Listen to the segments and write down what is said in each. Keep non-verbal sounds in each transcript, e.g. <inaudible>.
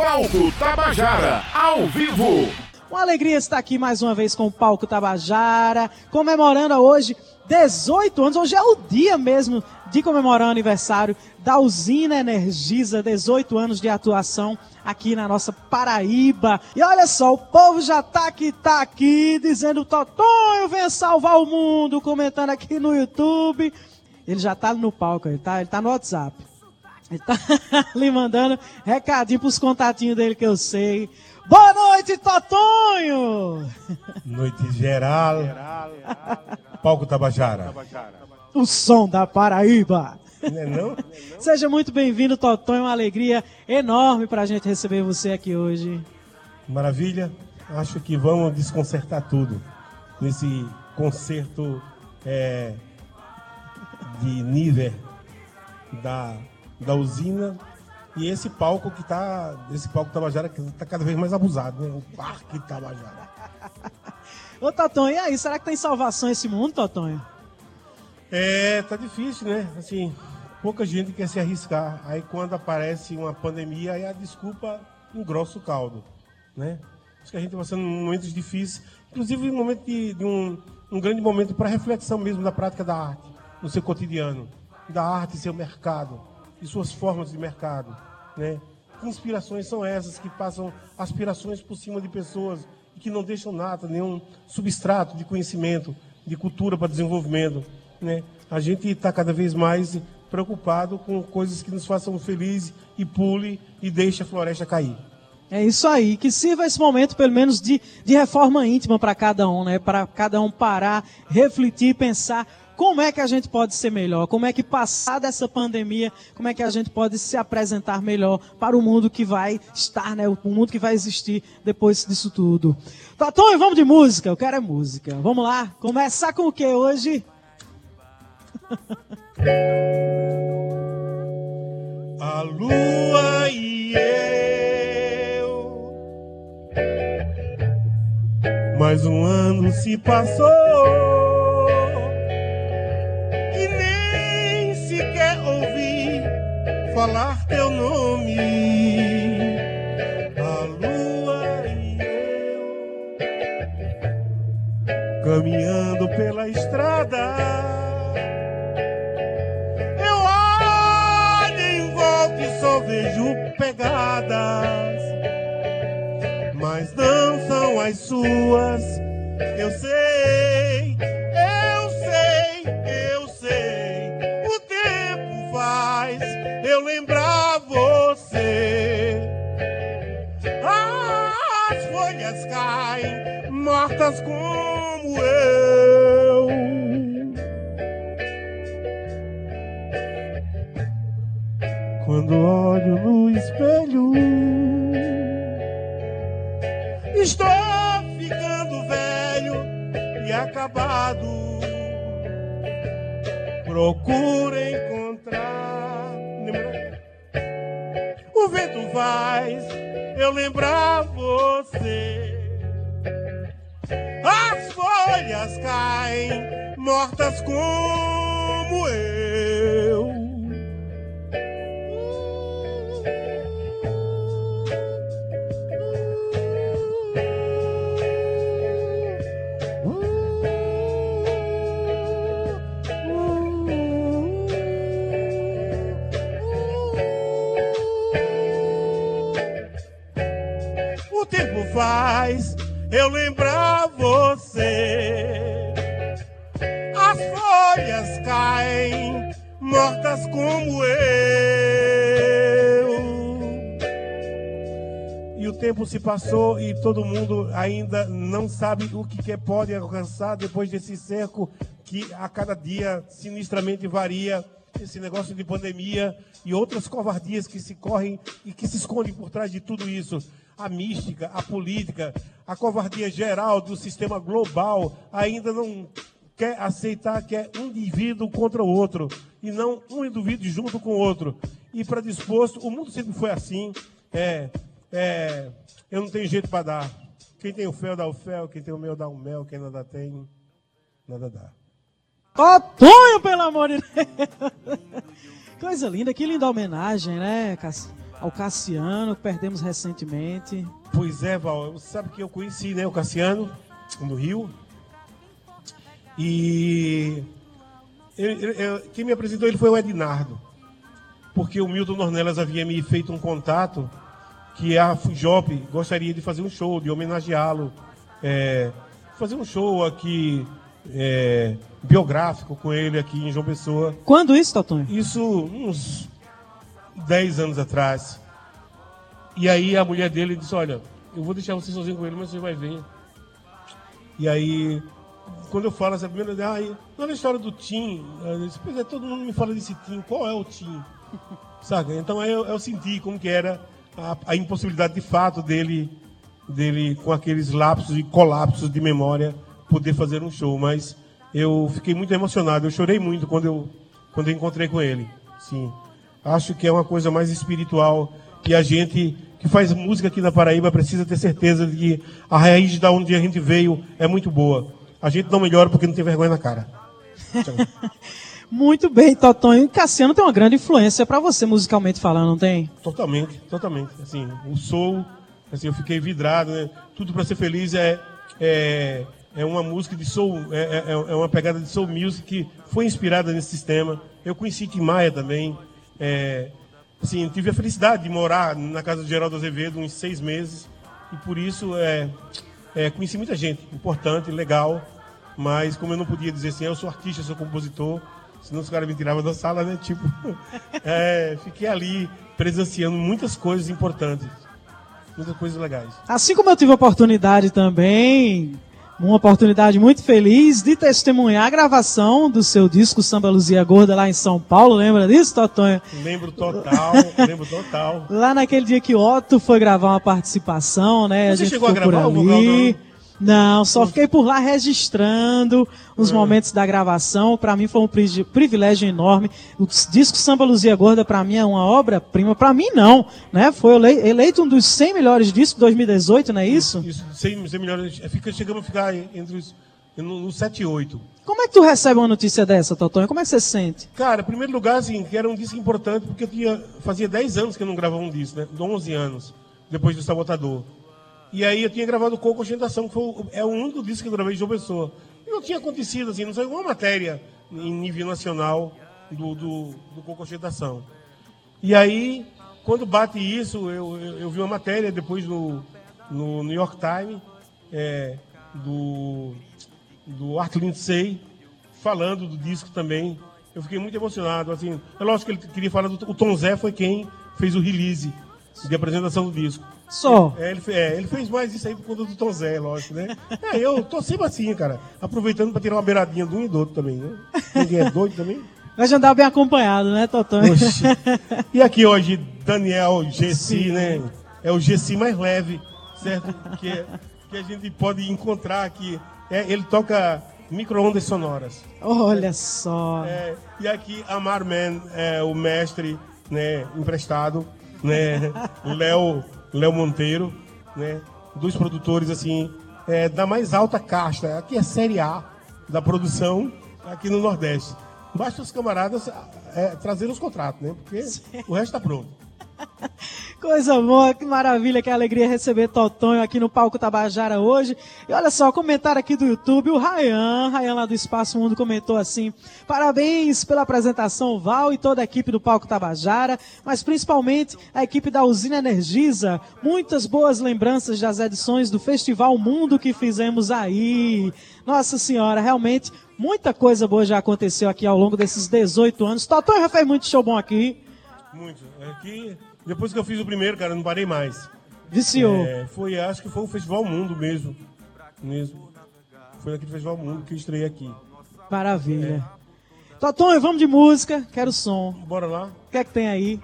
Palco Tabajara, ao vivo. Uma alegria estar aqui mais uma vez com o Palco Tabajara, comemorando hoje 18 anos. Hoje é o dia mesmo de comemorar o aniversário da usina Energisa, 18 anos de atuação aqui na nossa Paraíba. E olha só, o povo já tá aqui, tá aqui, dizendo Totonho, venha salvar o mundo, comentando aqui no YouTube. Ele já tá no palco, ele tá, ele tá no WhatsApp. Ele tá <laughs> ali mandando recadinho pros contatinhos dele que eu sei. Boa noite, Totonho! <laughs> Noite geral. Palco Tabajara. O som da Paraíba. Não é não? <laughs> Seja muito bem-vindo, Totonho. É uma alegria enorme pra gente receber você aqui hoje. Maravilha. Acho que vamos desconcertar tudo nesse concerto é, de nível da, da usina e esse palco que tá. Esse palco Tabajara que tá cada vez mais abusado, né? O Parque Tabajara. <laughs> Ô, Totonho, e aí? Será que tem salvação esse mundo, Totonho? É, tá difícil, né? Assim, pouca gente quer se arriscar. Aí quando aparece uma pandemia, aí a desculpa engrossa o caldo, né? Acho que a gente está passando momentos difíceis, inclusive um momento de, de um, um grande momento para reflexão mesmo da prática da arte, no seu cotidiano, da arte e seu mercado, e suas formas de mercado, né? Que inspirações são essas que passam aspirações por cima de pessoas e que não deixam nada, nenhum substrato de conhecimento, de cultura para desenvolvimento, né? A gente está cada vez mais preocupado com coisas que nos façam felizes e pule e deixe a floresta cair. É isso aí, que sirva esse momento pelo menos de, de reforma íntima para cada um, né? Para cada um parar, refletir, pensar como é que a gente pode ser melhor, como é que passar dessa pandemia, como é que a gente pode se apresentar melhor para o mundo que vai estar, né? O mundo que vai existir depois disso tudo. Tatonho, vamos de música, eu quero é música. Vamos lá, começar com o que hoje? <laughs> A lua e eu. Mais um ano se passou falar teu nome. A lua e eu caminhando pela estrada. Eu olho em volta e só vejo pegadas, mas não são as suas. Eu sei, mortas como eu. Quando olho no espelho, estou ficando velho e acabado. Procuro encontrar. O vento faz eu lembrar você. As folhas caem, mortas como eu. O tempo faz eu lembrar caem, mortas como eu. E o tempo se passou e todo mundo ainda não sabe o que pode alcançar depois desse cerco que a cada dia sinistramente varia. Esse negócio de pandemia e outras covardias que se correm e que se escondem por trás de tudo isso. A mística, a política, a covardia geral do sistema global ainda não quer aceitar que é um indivíduo contra o outro e não um indivíduo junto com o outro. E para disposto, o mundo sempre foi assim. É, é, eu não tenho jeito para dar. Quem tem o fel dá o fel, quem tem o mel dá o mel, quem nada tem, nada dá. Totonho, pelo amor de Deus! <laughs> Coisa linda, que linda homenagem, né, ao Cassiano, que perdemos recentemente. Pois é, Val, você sabe que eu conheci né, o Cassiano no Rio. E quem me apresentou ele foi o Ednardo. Porque o Milton Nornelas havia me feito um contato que a Fujop gostaria de fazer um show, de homenageá-lo. É, fazer um show aqui é, biográfico com ele aqui em João Pessoa. Quando isso, Totonho? Isso uns 10 anos atrás. E aí a mulher dele disse, olha, eu vou deixar você sozinho com ele, mas você vai ver. E aí, quando eu falo essa primeira vez, ah, não é a história do Tim. Disse, pois é, todo mundo me fala desse Tim, qual é o Tim? <laughs> Sabe? Então aí eu, eu senti como que era a, a, impossibilidade de fato dele, dele, com aqueles lapsos e colapsos de memória, poder fazer um show. Mas eu fiquei muito emocionado, eu chorei muito quando eu, quando eu encontrei com ele. Sim. Acho que é uma coisa mais espiritual que a gente que faz música aqui na Paraíba precisa ter certeza de que a raiz da onde a gente veio é muito boa. A gente não melhora porque não tem vergonha na cara. <laughs> muito bem, Totonho. Cassiano tem uma grande influência para você musicalmente falando, não tem? Totalmente, totalmente. Assim, o soul, assim, eu fiquei vidrado, né? Tudo para ser feliz é, é, é uma música de soul, é, é, é, uma pegada de soul music que foi inspirada nesse sistema. Eu conheci Tim Maia também. É, assim, tive a felicidade de morar na casa do Geraldo Azevedo uns seis meses e por isso é, é, conheci muita gente importante, legal, mas como eu não podia dizer assim, eu sou artista, sou compositor, senão os caras me tiravam da sala, né? <laughs> Tipo, é, fiquei ali presenciando muitas coisas importantes, muitas coisas legais. Assim como eu tive a oportunidade também uma oportunidade muito feliz de testemunhar a gravação do seu disco Samba Luzia Gorda lá em São Paulo. Lembra disso, Totonho? Lembro total, <laughs> lembro total. Lá naquele dia que Otto foi gravar uma participação, né? Você a gente chegou a gravar o vocal não, só fiquei por lá registrando os é. momentos da gravação. Para mim foi um privilégio enorme. O disco Samba Luzia Gorda para mim é uma obra-prima. Para mim não, né? Foi eleito um dos 100 melhores discos de 2018, não é isso? Isso, 100, 100 melhores. É, fica, chegamos a ficar entre os no, no 7 e 8. Como é que tu recebe uma notícia dessa, Totonho? Como é que você se sente? Cara, em primeiro lugar, assim, que era um disco importante, porque eu tinha, fazia 10 anos que eu não gravava um disco, né? 11 anos, depois do Sabotador. E aí eu tinha gravado Coco Ostentação, que foi, é o único disco que eu gravei de João Pessoa. E não tinha acontecido, assim, não saiu uma matéria em nível nacional do, do, do. E aí, quando bate isso, eu, eu, eu, vi uma matéria depois no, no New York Times, é, do, do Art Lindsay, falando do disco também. Eu fiquei muito emocionado. Assim, é lógico que ele queria falar do. O Tom Zé foi quem fez o release de apresentação do disco. Só. É, ele, é, ele fez mais isso aí por conta do Tom Zé, lógico, né? É, eu tô sempre assim, cara. Aproveitando para tirar uma beiradinha de um e do outro também, né? Ninguém é doido também. Vai já andar bem acompanhado, né, Totão? <laughs> E aqui hoje, Daniel Gessi, né? É o Gessi mais leve, certo? Que, que a gente pode encontrar aqui. É, ele toca micro-ondas sonoras. Olha só. É, e aqui, Amar Man, é o mestre né, emprestado, né? Léo Léo Monteiro, né? Dos produtores, assim, é, da mais alta casta. Aqui é Série A da produção aqui no Nordeste. Basta os camaradas é, trazerem os contratos, né? Porque Sim. o resto está pronto. <laughs> Coisa boa, que maravilha, que alegria receber Totonho aqui no Palco Tabajara hoje. E olha só, comentário aqui do YouTube, o Rayan, Rayan lá do Espaço Mundo comentou assim: parabéns pela apresentação, Val e toda a equipe do Palco Tabajara, mas principalmente a equipe da Usina Energisa. Muitas boas lembranças das edições do Festival Mundo que fizemos aí. Nossa Senhora, realmente muita coisa boa já aconteceu aqui ao longo desses 18 anos. Totonho já fez muito show bom aqui. Muito. Aqui depois que eu fiz o primeiro, cara, não parei mais. Viciou. É, foi, acho que foi o Festival Mundo mesmo. Mesmo. Foi naquele Festival Mundo que eu estreiei aqui. Maravilha. É. Vamos de música. Quero som. Bora lá. O que é que tem aí?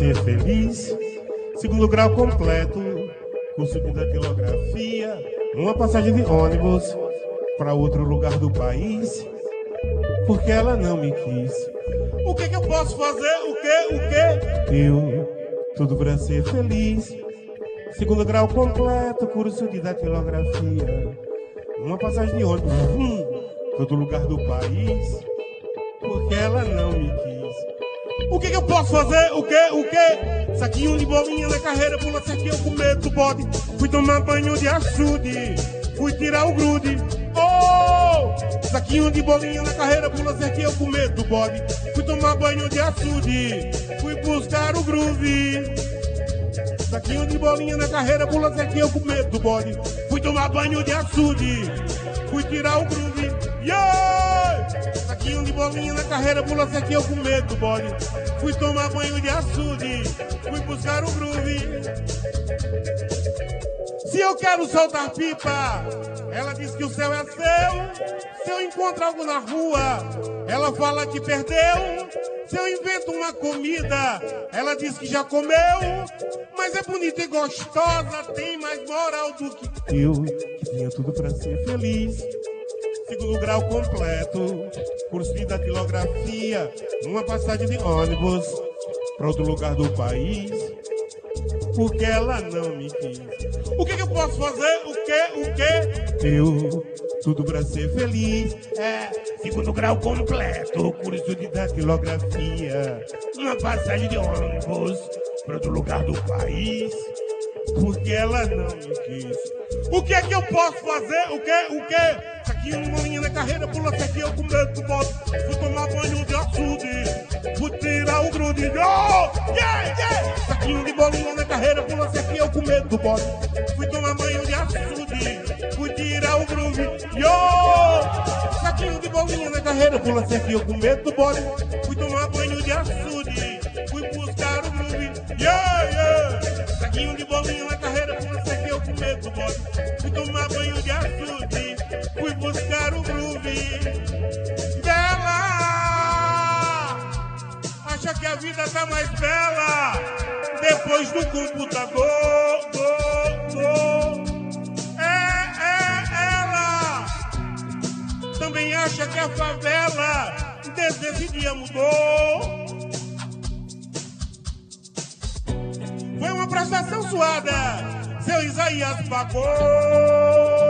Ser feliz. Segundo grau completo, curso de datilografia, uma passagem de ônibus para outro lugar do país, porque ela não me quis. O que, que eu posso fazer? O que? O que? Eu, tudo pra ser feliz. Segundo grau completo, curso de datilografia, uma passagem de ônibus, hum, todo lugar do país, porque ela não me quis. O que, que eu posso fazer? O que? O que? Saquinho de bolinha na carreira, pula cerquinho com medo do bode. Fui tomar banho de açude, fui tirar o grude. Oh! Saquinho de bolinha na carreira, pula cerquinho com medo do bode. Fui tomar banho de açude, fui buscar o groove. Saquinho de bolinha na carreira, pula cerquinho com medo do bode. Fui tomar banho de açude, fui tirar o groove. Yeah! Saquinho de bolinha na carreira, pula cerquinho com medo do bode. Fui tomar banho de açude, fui buscar o groove. Se eu quero soltar pipa, ela diz que o céu é seu. Se eu encontro algo na rua, ela fala que perdeu. Se eu invento uma comida, ela diz que já comeu. Mas é bonita e gostosa, tem mais moral do que eu, que tinha tudo pra ser feliz. Segundo grau completo, curso de datilografia, uma passagem de ônibus para outro lugar do país porque ela não me quis. O que, que eu posso fazer? O que? O que? Eu, tudo pra ser feliz. É, segundo grau completo, curso de datilografia, uma passagem de ônibus para outro lugar do país, porque ela não me quis. O que é que eu posso fazer? O que? O que? Aqui uma linha na carreira, pula aqui, eu com medo do bote. Fui tomar banho de açude, fui tirar o grude. Oh, yeah, yeah! Saquinho de bolinha na carreira, pula aqui, eu com medo do bote. Fui tomar banho de açude, fui tirar o. Yo! Saquinho de bolinha na carreira, pula aqui, eu com medo do bote. Fui tomar banho de açude, fui buscar o groove. Yeah, yeah! Saquinho de bolinha na carreira, pula aqui, eu com medo do bote. Fui tomar banho de açude, fui buscar o groove. Bela! Acha que a vida tá mais bela depois do computador. Go. É, é ela. Também acha que a favela desde esse dia mudou. Foi uma prestação suada, seu Isaías pagou.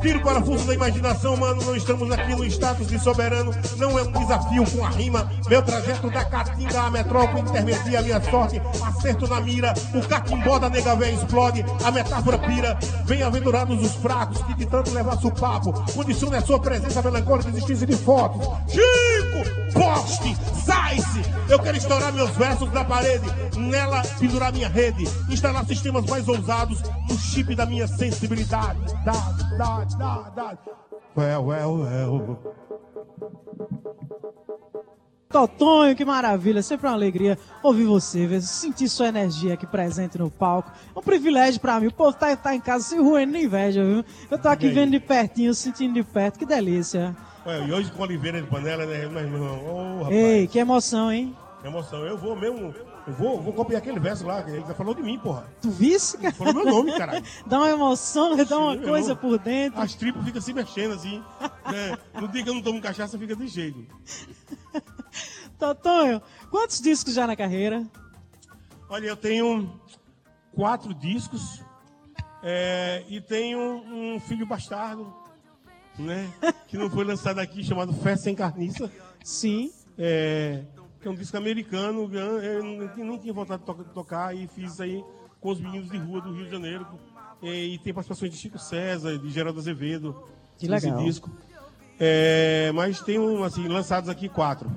Tiro para fundo da imaginação, mano. Não estamos aqui no status de soberano. Não é um desafio com a rima. Meu trajeto da Caatinga à metrópole intermedia minha sorte. Acerto na mira. O catimbó da nega véia explode. A metáfora pira. Bem-aventurados os fracos que de tanto levar o papo. Condiciona a sua presença melancólica existência de fotos. Chico! Poste! Sai-se! Eu quero estourar meus versos na parede. Nela pendurar minha rede. Instalar sistemas mais ousados no chip da minha sensibilidade. Da, da, da, da. Well, well, well. Totonho, que maravilha, sempre uma alegria ouvir você, ver, sentir sua energia aqui presente no palco. É um privilégio pra mim, o povo tá, tá em casa se ruendo de inveja, viu? Eu tô aqui vendo de pertinho, sentindo de perto, que delícia. E hoje com Oliveira de Panela, né, meu irmão? Rapaz, Ei, que emoção, hein? que emoção. Eu vou mesmo, eu vou, vou copiar aquele verso lá, que ele já falou de mim, porra. Tu visse, cara? Falou meu nome, caralho. <laughs> Dá uma emoção, dá uma Sim, meu coisa por dentro. As tripas ficam se mexendo assim. né? No dia que eu não tomo cachaça, fica desse jeito. <laughs> Totonho, quantos discos já na carreira? Olha, eu tenho quatro discos é, e tenho um filho bastardo, né? Que não foi lançado aqui, chamado Fé Sem Carniça. Sim. É, que é um disco americano. Eu não- tinha vontade de to- tocar e fiz isso aí com os meninos de rua do Rio de Janeiro. E, tem participações de Chico César, de Geraldo Azevedo. Que nesse legal. disco. É, mas tem um, assim, lançados aqui quatro.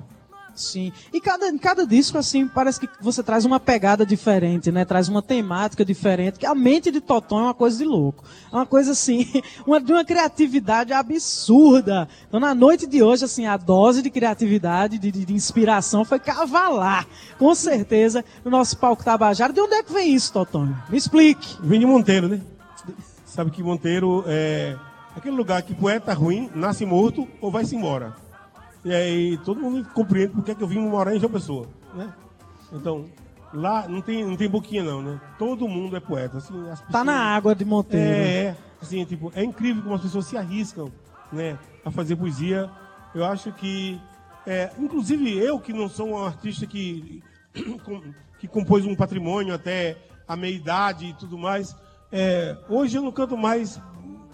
Sim. E cada, cada disco, assim, parece que você traz uma pegada diferente, né? Traz uma temática diferente, que a mente de Toton é uma coisa de louco. É uma coisa, assim, <laughs> uma, de uma criatividade absurda. Então, na noite de hoje, assim, a dose de criatividade, de, de, de inspiração foi cavalar. Com certeza, no nosso palco Tabajara. De onde é que vem isso, Toton? Me explique. De Monteiro, né? Sabe que Monteiro é aquele lugar que poeta ruim nasce morto ou vai-se embora. E aí todo mundo compreende porque é que eu vim morar em João Pessoa, né? Então, lá não tem, não tem boquinha não, né? Todo mundo é poeta. Assim, pessoas, tá na água de Monteiro. É, é, assim, tipo, é incrível como as pessoas se arriscam, né? A fazer poesia. Eu acho que, é, inclusive eu que não sou um artista que, <coughs> que compôs um patrimônio até a meia idade e tudo mais, é, hoje eu não canto mais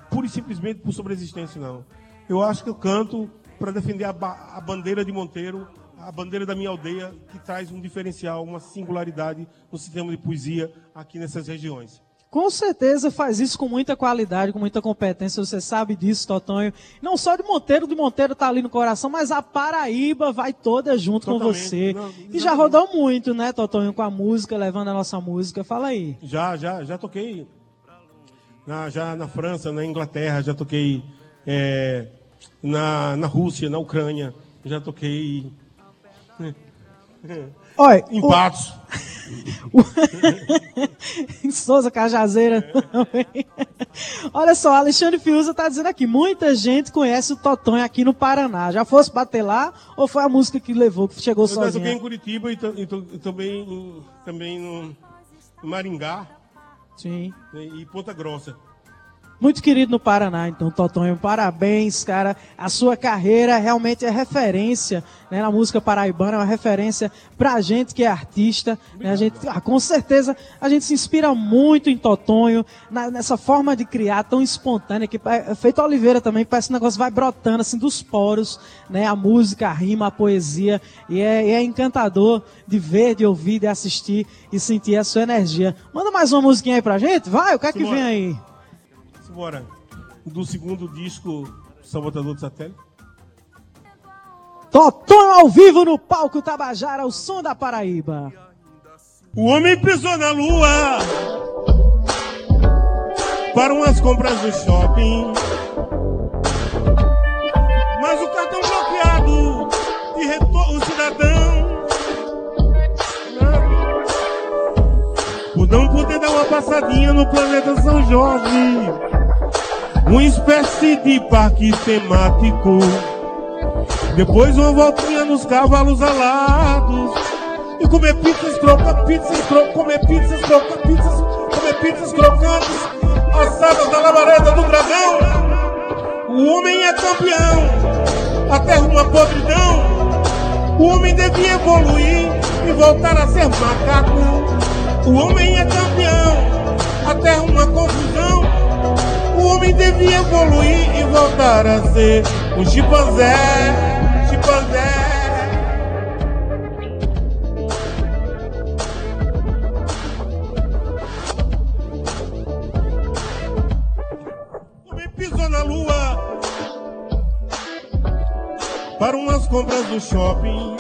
pura e simplesmente por sobreexistência, não. Eu acho que eu canto para defender a, a, bandeira de Monteiro, a bandeira da minha aldeia, que traz um diferencial, uma singularidade no sistema de poesia aqui nessas regiões. Com certeza faz isso com muita qualidade, com muita competência, você sabe disso, Totonho. Não só de Monteiro, de Monteiro tá ali no coração, mas a Paraíba vai toda junto Totalmente. com você. Não, e já rodou muito, né, Totonho, com a música, levando a nossa música. Fala aí. Já, já, já toquei na, já na França, na Inglaterra, já toquei é, na, na Rússia, na Ucrânia, já toquei <laughs> Olha, em o... Patos. <laughs> em Souza Cajazeira também. Olha só, Alexandre Fiuza está dizendo aqui, muita gente conhece o Totonho aqui no Paraná. Já fosse bater lá ou foi a música que levou, que chegou sozinha? Eu toquei em Curitiba e, também, também no Maringá. Sim. E Ponta Grossa. Muito querido no Paraná, então, Totonho, parabéns, cara. A sua carreira realmente é referência né, na música paraibana, é uma referência pra gente que é artista. Né, a gente, ah, com certeza, a gente se inspira muito em Totonho, na, nessa forma de criar tão espontânea, que é feito Oliveira também, parece que o negócio vai brotando assim dos poros, né? A música, a rima, a poesia. E é, e é encantador de ver, de ouvir, de assistir e sentir a sua energia. Manda mais uma musiquinha aí pra gente, vai, o que é que vem aí? Bora. Do segundo disco, Salvador do Satélite. Totão ao vivo no palco Tabajara, o som da Paraíba. O homem pisou na lua para umas compras do shopping. Mas o cartão bloqueado irritou o cidadão. Por não poder dar uma passadinha no planeta São Jorge uma espécie de parque temático. Depois uma voltinha nos cavalos alados. E comer pizzas, trocar pizzas, trocar, comer pizzas, trocar pizzas, comer pizzas crocantes, assadas da labareda do dragão. O homem é campeão, a terra uma podridão. O homem devia evoluir e voltar a ser macaco. O homem é campeão, a terra uma confusão. Homem devia evoluir e voltar a ser um chimpanzé, chimpanzé. Pisou na lua para umas compras do shopping.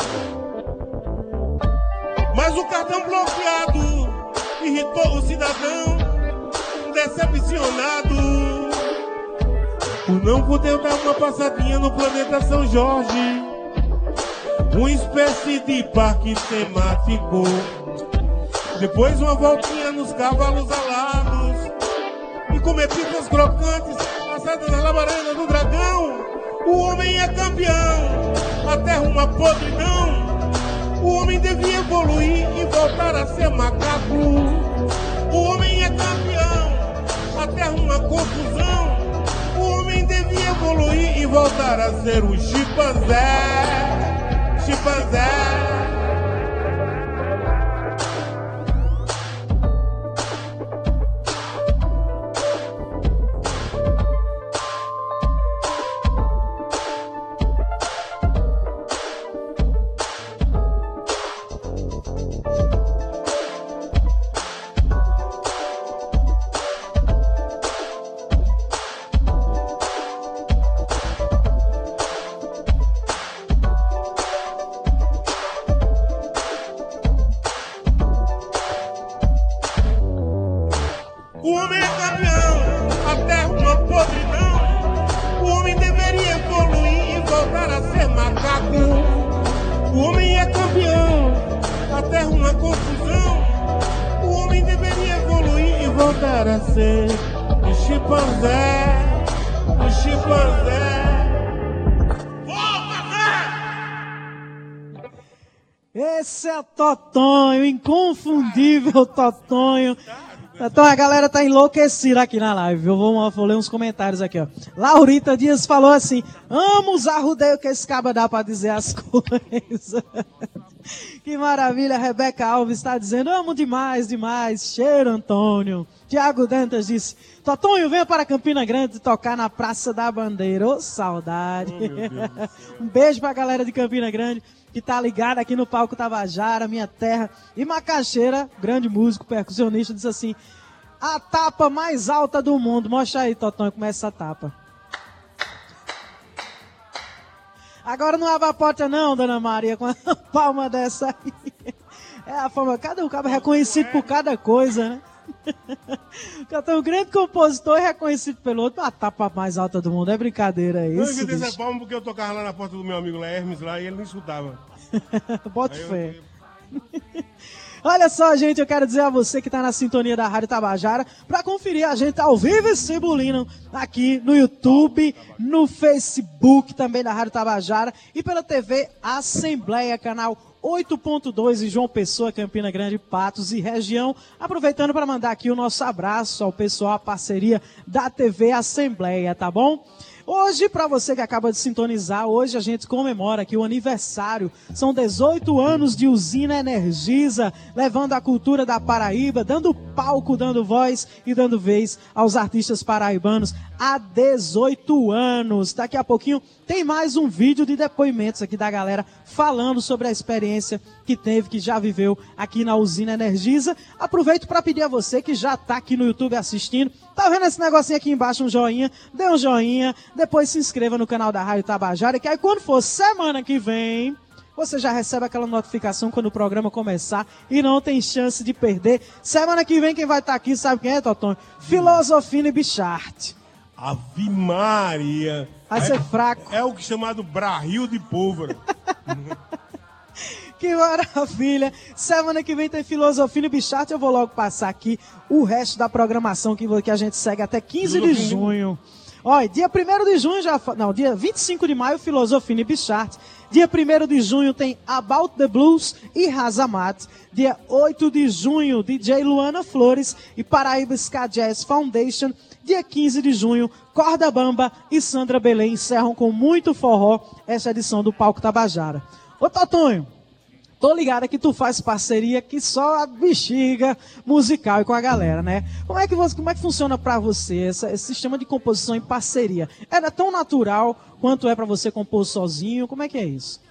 Mas o cartão bloqueado irritou o cidadão decepcionado não dar uma passadinha no planeta São Jorge, uma espécie de parque temático. Depois uma voltinha nos cavalos alados e comer pizzas crocantes assadas na labareda do dragão. O homem é campeão, a terra uma podridão. O homem devia evoluir e voltar a ser macaco. O homem é campeão, a terra uma confusão devia evoluir e voltar a ser um chimpanzé. Chimpanzé. Totonho, inconfundível Totonho. Então a galera tá enlouquecida aqui na live. Eu vou, vou ler uns comentários aqui, ó. Laurita Dias falou assim: amo usar rodeio que esse caba dá pra dizer as <laughs> coisas. que maravilha. Rebeca Alves está dizendo: amo demais, demais. Cheiro, Antônio. Tiago Dantas disse: Totonho, venha para Campina Grande tocar na Praça da Bandeira. Ô, oh, saudade. Oh, <laughs> um beijo pra galera de Campina Grande que tá ligado aqui no palco Tabajara, minha terra. E Macaxeira, grande músico, percussionista, disse assim: a tapa mais alta do mundo. Mostra aí, Totão, como é essa tapa. Agora não abre a porta não, dona Maria, com a <laughs> palma dessa aí. É a forma, cada um cabo é reconhecido por cada coisa, né? <laughs> Cantão, um grande compositor reconhecido pelo outro, a tapa mais alta do mundo. É brincadeira é isso. Eu essa palma porque eu tocava lá na porta do meu amigo lá, Hermes, lá, e ele não escutava. <laughs> Bota fé. Eu... <laughs> Olha só, gente, eu quero dizer a você que está na sintonia da Rádio Tabajara para conferir a gente ao vivo e cebulino aqui no YouTube, no Facebook também da Rádio Tabajara e pela TV Assembleia, canal 8.2 em João Pessoa, Campina Grande, Patos e região. Aproveitando para mandar aqui o nosso abraço ao pessoal, a parceria da TV Assembleia, tá bom? Hoje, para você que acaba de sintonizar, hoje a gente comemora aqui o aniversário. São 18 anos de usina Energisa, levando a cultura da Paraíba, dando palco, dando voz e dando vez aos artistas paraibanos há 18 anos. Daqui a pouquinho tem mais um vídeo de depoimentos aqui da galera falando sobre a experiência que teve, que já viveu aqui na usina Energisa. Aproveito para pedir a você que já está aqui no YouTube assistindo, tá vendo esse negocinho aqui embaixo, um joinha, dê um joinha, depois se inscreva no canal da Rádio Tabajara, que aí quando for semana que vem, você já recebe aquela notificação quando o programa começar e não tem chance de perder. Semana que vem quem vai estar tá aqui, sabe quem é, Totonho? Filosofine Bichart. Ave Maria! Vai ser fraco. É o que é chamado barril de pólvora. <laughs> que maravilha! Semana que vem tem Filosofia e Bichart. Eu vou logo passar aqui o resto da programação que, que a gente segue até 15 de junho. Olha, dia 1 de junho já. Não, dia 25 de maio, Filosofia e Bichart. Dia 1 de junho tem About the Blues e Razamat. Dia 8 de junho, DJ Luana Flores e Paraíba Ska Jazz Foundation. Dia 15 de junho, Corda Bamba e Sandra Belém encerram com muito forró essa edição do Palco Tabajara. Ô Totonho, tô ligado que tu faz parceria que só a bexiga musical e com a galera, né? Como é que, você, como é que funciona para você essa, esse sistema de composição em parceria? Era tão natural quanto é para você compor sozinho? Como é que é isso?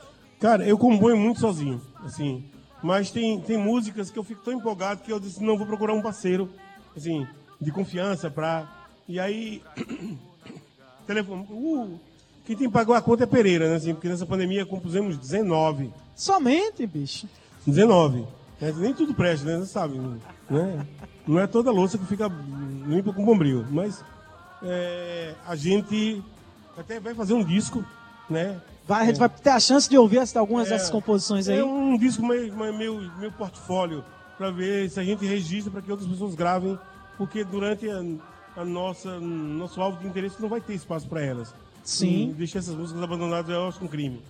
Cara, eu componho muito sozinho, assim. Mas tem, tem músicas que eu fico tão empolgado que eu disse, não, vou procurar um parceiro, assim, de confiança para e aí, <clears throat> telefone, uh, quem tem que pagar a conta é Pereira, né? Assim, porque nessa pandemia compusemos 19. Somente, bicho? 19. É, nem tudo presta, né? Você sabe, né? Não é toda louça que fica limpa com bombril, mas é, a gente até vai fazer um disco, né? Vai, a gente é, vai ter a chance de ouvir algumas é, dessas composições aí. É um disco meio, meio, meio portfólio, para ver se a gente registra para que outras pessoas gravem, porque durante a, a nossa nosso alvo de interesse não vai ter espaço para elas. Sim. E deixar essas músicas abandonadas eu acho um crime.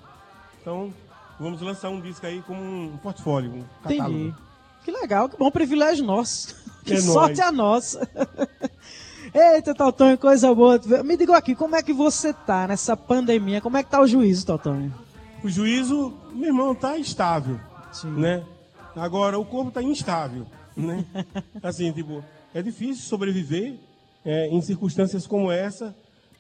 Então, vamos lançar um disco aí como um portfólio, um catálogo. Entendi. Que legal, que bom privilégio nosso. <laughs> Que é sorte nóis. a nossa. <laughs> Eita, Totônio, coisa boa. Me diga aqui, como é que você tá nessa pandemia? Como é que tá o juízo, Totônio? O juízo, meu irmão, tá estável, Sim. né? Agora, o corpo tá instável, né? <laughs> assim, tipo, é difícil sobreviver é, em circunstâncias como essa,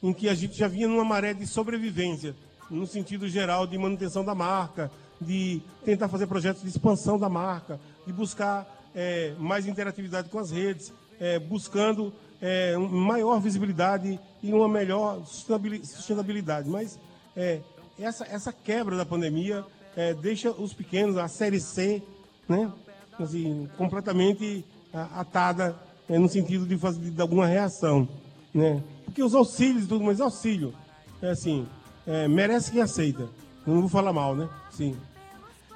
em que a gente já vinha numa maré de sobrevivência, no sentido geral de manutenção da marca, de tentar fazer projetos de expansão da marca, de buscar é, mais interatividade com as redes, é, buscando é, maior visibilidade e uma melhor sustentabilidade. Mas é, essa, essa quebra da pandemia é, deixa os pequenos, a série C, né, assim, completamente atada é, no sentido de fazer de alguma reação, né? Porque os auxílios e tudo, mas auxílio, é assim, é, merece quem aceita. Não vou falar mal, né? Sim.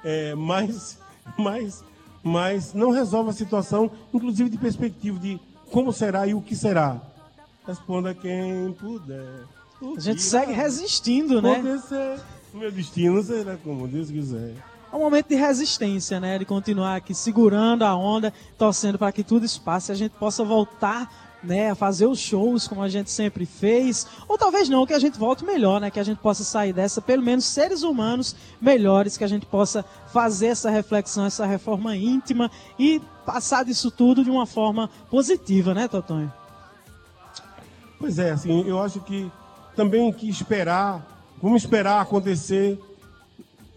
É, mas, <laughs> mas, mas não resolve a situação, inclusive de perspectiva de como será e o que será. Responda quem puder. A gente segue resistindo, né? Acontecer. Meu destino será como Deus quiser. É um momento de resistência, né? De continuar aqui segurando a onda, torcendo para que tudo isso passe, a gente possa voltar né, fazer os shows como a gente sempre fez, ou talvez não, que a gente volte melhor, né, que a gente possa sair dessa, pelo menos seres humanos melhores, que a gente possa fazer essa reflexão, essa reforma íntima e passar disso tudo de uma forma positiva, né, Totonho? Pois é, assim, eu acho que também que esperar, vamos esperar acontecer,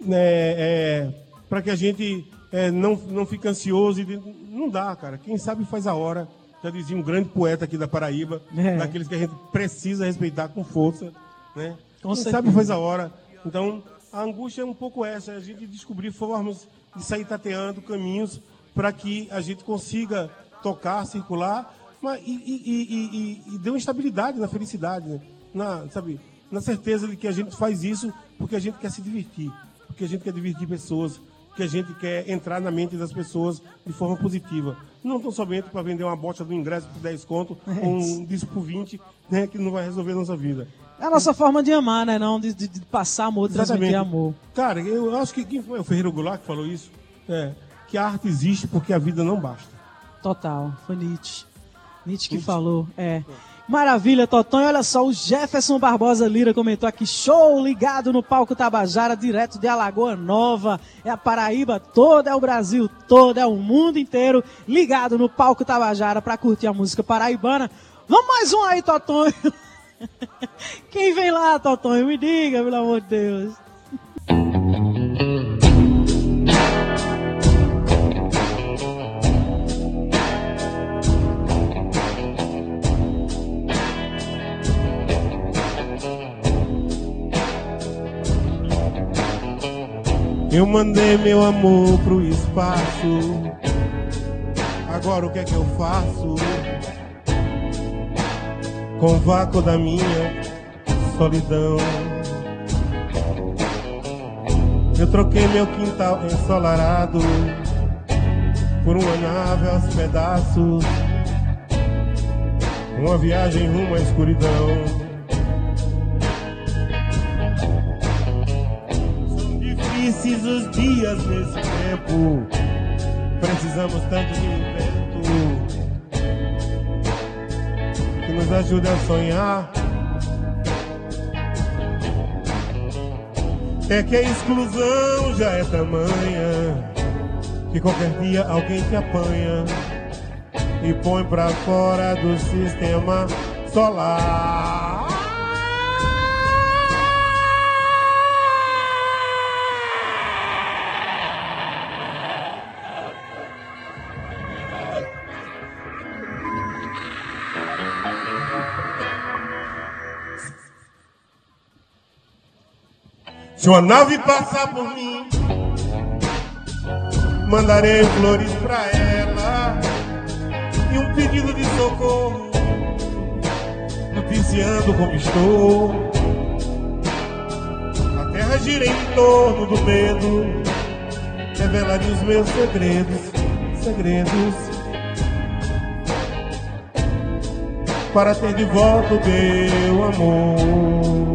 né, é, para que a gente é, não, não fique ansioso. E, não dá, cara. Quem sabe faz a hora. Já dizia um grande poeta aqui da Paraíba, É. daqueles que a gente precisa respeitar com força. Né? Com sabe faz a hora. Então, a angústia é um pouco essa, é a gente descobrir formas de sair tateando caminhos para que a gente consiga tocar, circular, mas, e, e, e, e, uma estabilidade na felicidade, né? na, sabe, na certeza de que a gente faz isso porque a gente quer se divertir, porque a gente quer divertir pessoas, porque a gente quer entrar na mente das pessoas de forma positiva. Não tão somente para vender uma bocha do ingresso por 10 conto ou <laughs> um disco por 20, né, que não vai resolver a nossa vida. É a nossa forma de amar, né? Não de, de- de passar amor, de transmitir amor. Cara, eu acho que quem foi o Ferreiro Goulart que falou isso? É, que a arte existe porque a vida não basta. Total, foi Nietzsche. Nietzsche que falou, é. Maravilha, Totonho. Olha só, o Jefferson Barbosa Lira comentou aqui, show ligado no palco Tabajara, direto de Alagoa Nova. É a Paraíba toda, é o Brasil todo, é o mundo inteiro ligado no palco Tabajara para curtir a música paraibana. Vamos mais um aí, Totonho. <laughs> Quem vem lá, Totonho? Me diga, pelo amor de Deus. Eu mandei meu amor pro espaço. Agora o que é que eu faço? Com o vácuo da minha solidão. Eu troquei meu quintal ensolarado por uma nave aos pedaços. Uma viagem rumo à escuridão. Difíceis os dias nesse tempo. Precisamos tanto de um vento que nos ajude a sonhar. É que a exclusão já é tamanha que qualquer dia alguém te apanha e põe pra fora do sistema solar. Se uma nave passar por mim, mandarei flores pra ela e um pedido de socorro, noticiando como estou. A terra gira em torno do medo, revelaria os meus segredos, segredos. Para ter de volta o meu amor.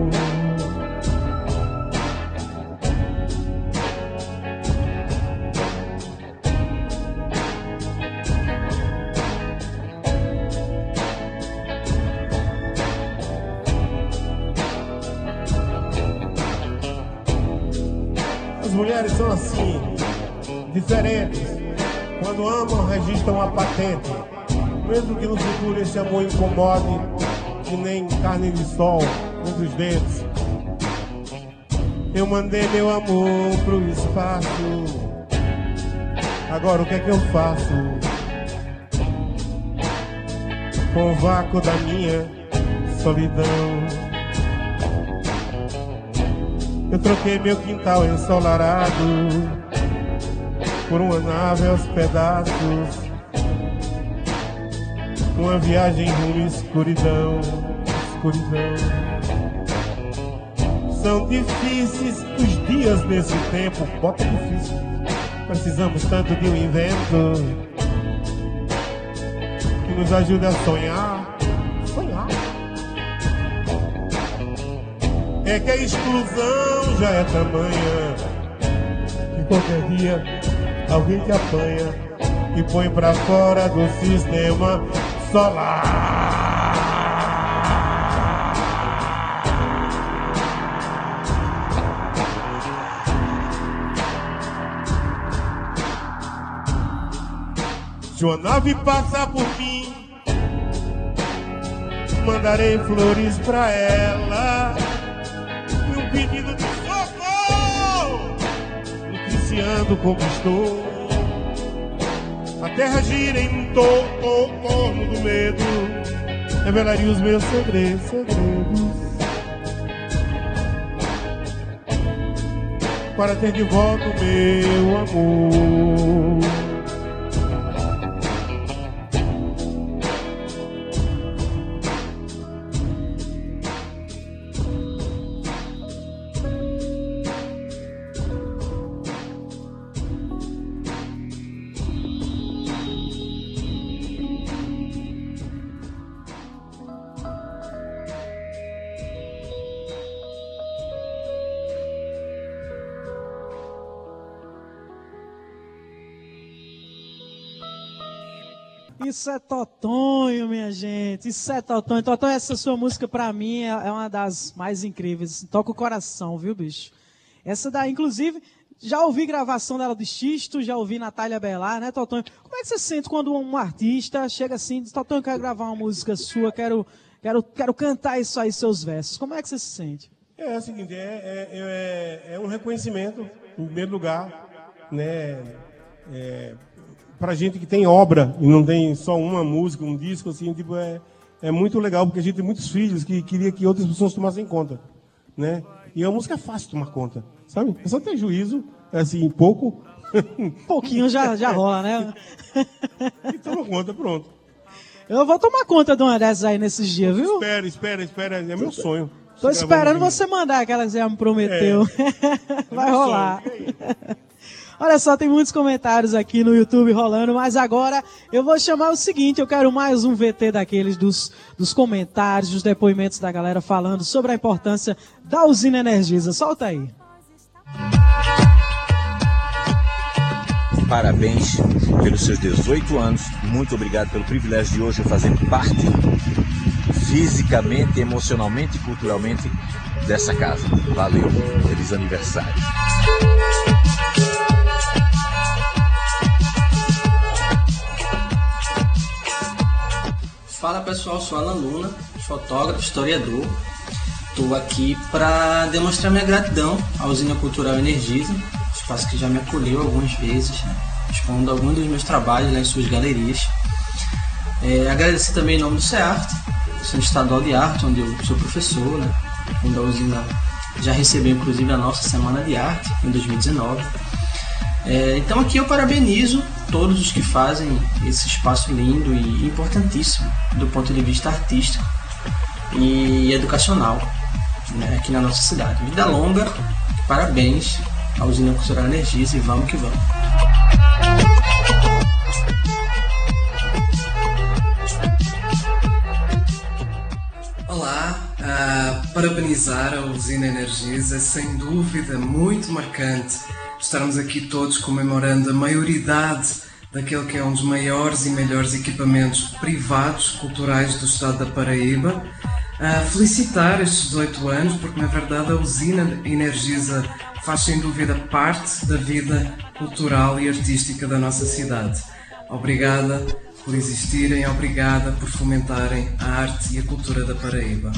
Mulheres são assim, diferentes. Quando amam, registram a patente. Mesmo que no futuro esse amor incomode, que nem carne de sol entre os dentes. Eu mandei meu amor pro espaço. Agora o que é que eu faço? Com o vácuo da minha solidão. Eu troquei meu quintal ensolarado por uma nave aos pedaços. uma viagem rumo escuridão, escuridão. São difíceis os dias nesse tempo, bota difícil. Precisamos tanto de um invento que nos ajude a sonhar. É que a exclusão já é tamanha que qualquer dia alguém te apanha e põe pra fora do sistema solar. Se uma nave passar por mim, mandarei flores pra ela pedido de socorro. Noticiando como estou. A terra gira em torno do medo, revelaria os meus segredos, segredos. Para ter de volta o meu amor. É Totonho, minha gente. Isso é Totonho. Totonho, essa sua música pra mim é, é uma das mais incríveis. Toca o coração, viu, bicho? Essa daí, inclusive, já ouvi gravação dela do Xisto, já ouvi Natália Belar, né, Totonho? Como é que você sente quando um artista chega assim e diz, Totonho, quero gravar uma música sua, quero, quero, quero cantar isso aí, seus versos. Como é que você se sente? É, é o seguinte, é, é, é, é um reconhecimento, em primeiro lugar, né? É, pra gente que tem obra e não tem só uma música, um disco, assim, tipo, é, é muito legal, porque a gente tem muitos filhos que queria que outras pessoas tomassem conta, né? E a música é fácil tomar conta, sabe? É só ter juízo, assim, pouco. <laughs> Pouquinho já, já rola, né? <laughs> e toma conta, pronto. Eu vou tomar conta de uma dessas aí nesses dias, viu? Espera, espera, espera, é meu sonho. Tô esperando você mandar aquela que você me prometeu. É. <laughs> Vai É rolar. sonho, aí? Olha só, tem muitos comentários aqui no YouTube rolando, mas agora eu vou chamar o seguinte: eu quero mais um VT daqueles dos, dos comentários, dos depoimentos da galera falando sobre a importância da usina Energisa. Solta aí. Parabéns pelos seus 18 anos. Muito obrigado pelo privilégio de hoje fazer parte fisicamente, emocionalmente e culturalmente dessa casa. Valeu. Feliz aniversário. Fala pessoal, sou Alan Luna, fotógrafo, historiador. Estou aqui para demonstrar minha gratidão à Usina Cultural Energisa, espaço que já me acolheu algumas vezes, né? expondo alguns dos meus trabalhos lá em suas galerias. É, agradecer também em nome do CEART, Centro Estadual de Arte, onde eu sou professor, né? onde a usina já recebeu inclusive a nossa Semana de Arte em 2019. É, então aqui eu parabenizo todos os que fazem esse espaço lindo e importantíssimo do ponto de vista artístico e educacional né, aqui na nossa cidade. Vida longa, parabéns à Usina Cultural Energisa e vamos que vamos. Olá, ah, parabenizar a Usina Energisa, é sem dúvida muito marcante estarmos aqui todos comemorando a maioridade daquele que é um dos maiores e melhores equipamentos privados culturais do estado da Paraíba. Ah, felicitar estes 18 anos, porque na verdade a Usina Energisa faz sem dúvida parte da vida cultural e artística da nossa cidade. Obrigada por existirem, obrigada por fomentarem a arte e a cultura da Paraíba.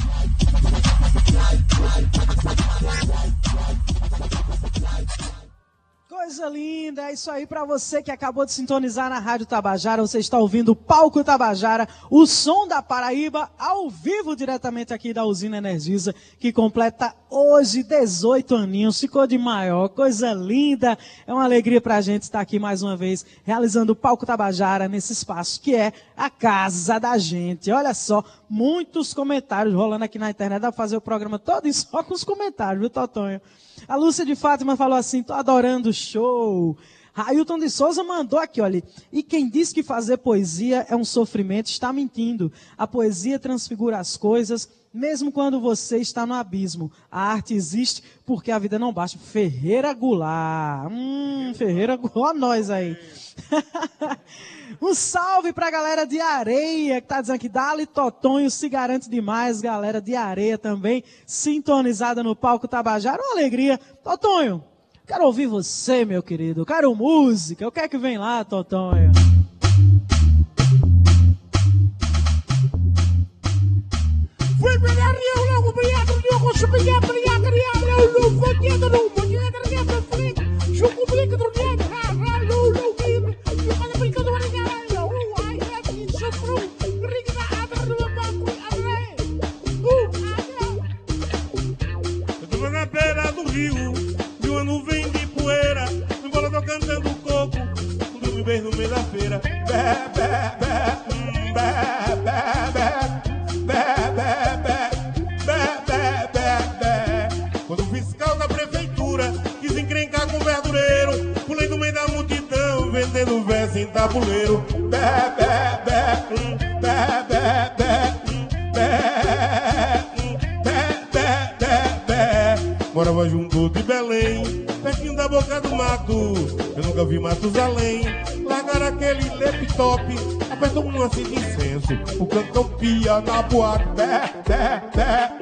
Coisa linda, é isso aí para você que acabou de sintonizar na Rádio Tabajara. Você está ouvindo o Palco Tabajara, o som da Paraíba, ao vivo diretamente aqui da usina Energisa, que completa hoje 18 aninhos. Ficou de maior, coisa linda. É uma alegria para a gente estar aqui mais uma vez, realizando o Palco Tabajara nesse espaço que é a casa da gente. Olha só, muitos comentários rolando aqui na internet. Dá para fazer o programa todo só com os comentários, viu, Totonho? A Lúcia de Fátima falou assim: tô adorando o show. Ailton de Souza mandou aqui, olha. E quem diz que fazer poesia é um sofrimento está mentindo. A poesia transfigura as coisas, mesmo quando você está no abismo. A arte existe porque a vida não basta. Ferreira Goulart. Hum, Ferreira Goulart, nós aí. <laughs> Um salve pra galera de areia, que tá dizendo que Dali Totonho se garante demais, galera de areia também, sintonizada no palco Tabajara. Uma alegria. Totonho, quero ouvir você, meu querido. Quero música. O que é que vem lá, Totonho? Fui Quando o fiscal da prefeitura quis encrencar com o verdureiro, pulei no meio da multidão, vendendo verso em tabuleiro. Bé, bé, bé, hum, bé, bé, bé, hum, bé, hum, bé, bé. Morava junto de Belém, pertinho da boca do mato. Eu nunca vi matos além. Largaram aquele laptop, apertou um lance de incenso. O cantão pia na boate. Bé, bé, bé,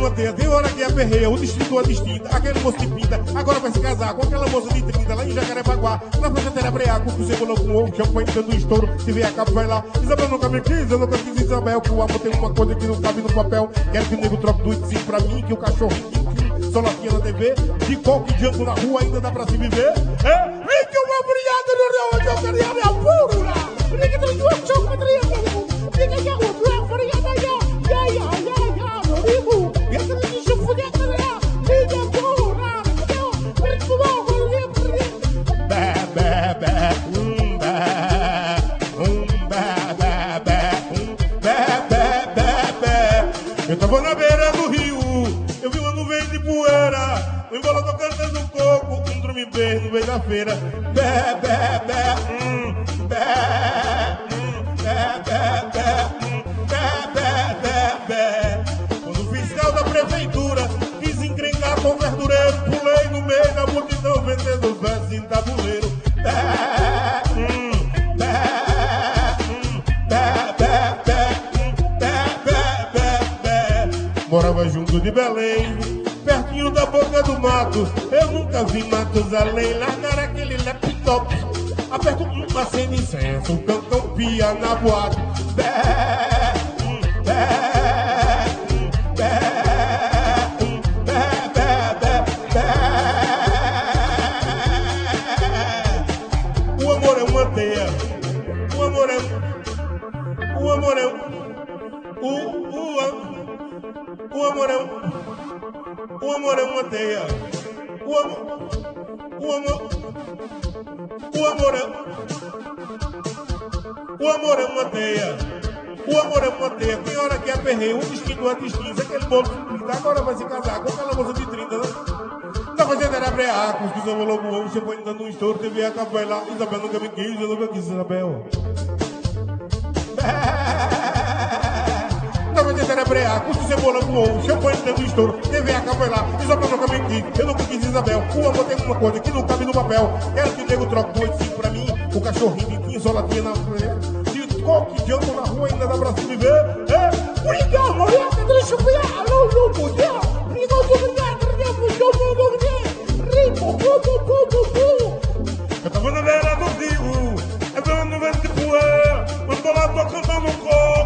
O é teia, tem hora que aperreia, o destino é distinta. Aquele moço que pinta, agora vai se casar com aquela moça de 30 lá em Jacarepaguá. Na frente da Breaco, com cebola com ovo, champanhe dando estouro. Se vier a cabo, vai lá. Isabel nunca me quis, eu nunca quis Isabel. Que o amor tem uma coisa que não cabe no papel. Quero que o nego troque do 85 pra mim, que o cachorro só latinha na TV. De qualquer janto na rua ainda dá pra se viver. É, uma brilhada no Rio, eu queria minha pura. Que tu não achou que eu queria Vem que eu vou faria amanhã. Feira. Bé, bé, bé. Hum, bé. Hum. Hum. Quando o fiscal da prefeitura quis encrencar com o verdureiro, pulei no meio da multidão vendendo versos em tabuleiro. Hum, hum, hum. Morava junto de Belém, pertinho da boca do mato. Eu nunca vi matos além, largar aquele laptop. Aperto um acende incenso, um cantão pia na boate. Bé, bé, bé, bé, bé, bé. O amor é uma teia, o amor é, o amor é, o, o, o amor é, o amor é uma teia, o amor uomo, uomo, uomora, uomora manteia, uomora manteia. Tem hora que é perreio, um disquinho, do outro disquinho, aquele bolo de 30, agora vai se casar com aquela moça de 30, né? Tá fazendo era brear, cuscuzão logo ovo, você foi dando um estouro, teve a cabela, Isabel nunca me quis, eu nunca quis, Isabel era brear, custo cebola com ovo, champanhe dando estouro, TVH foi lá, e só pra jogar mendigo. Eu nunca quis Isabel, o amor tem uma coisa que não cabe no papel. Quero que o nego troque dois cinco pra mim, o cachorrinho de aqui na mulher. De coque de ano na rua ainda dá pra se viver. É, obrigado, mulher, que deixa eu ver, alô, meu poder. Obrigado, obrigado, obrigado, obrigado, obrigado, Eu tava na beira do rio, eu no vento de poeira, mas tô lá no corpo.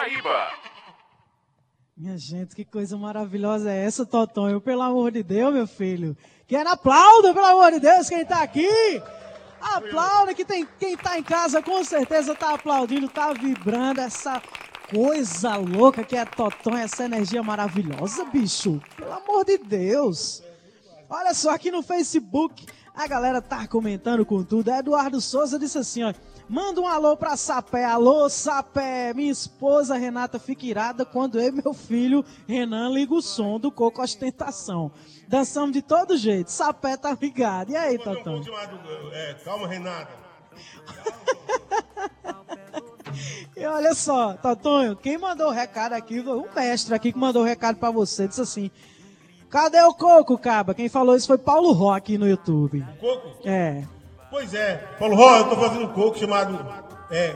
Paraíba. Minha gente, que coisa maravilhosa é essa, Totonho? Pelo amor de Deus, meu filho. Quero aplauda, pelo amor de Deus, quem tá aqui. Aplauda, que tem, quem tá em casa com certeza tá aplaudindo, tá vibrando essa coisa louca que é Totonho, essa energia maravilhosa, bicho. Pelo amor de Deus. Olha só, aqui no Facebook, a galera tá comentando com tudo. Eduardo Souza disse assim, ó. Manda um alô pra Sapé. Alô, Sapé. Minha esposa Renata fica irada quando eu e meu filho Renan liga o som do Coco Ostentação. Dançamos de todo jeito. Sapé tá ligado. E aí, Totão? É, calma, Renata. e olha só, Totonho, quem mandou o recado aqui, um mestre aqui que mandou o recado para você, disse assim: Cadê o Coco, Caba? Quem falou isso foi Paulo Roque no YouTube. Coco? É. Pois é. Paulo Roque, eu tô fazendo um coco chamado. É.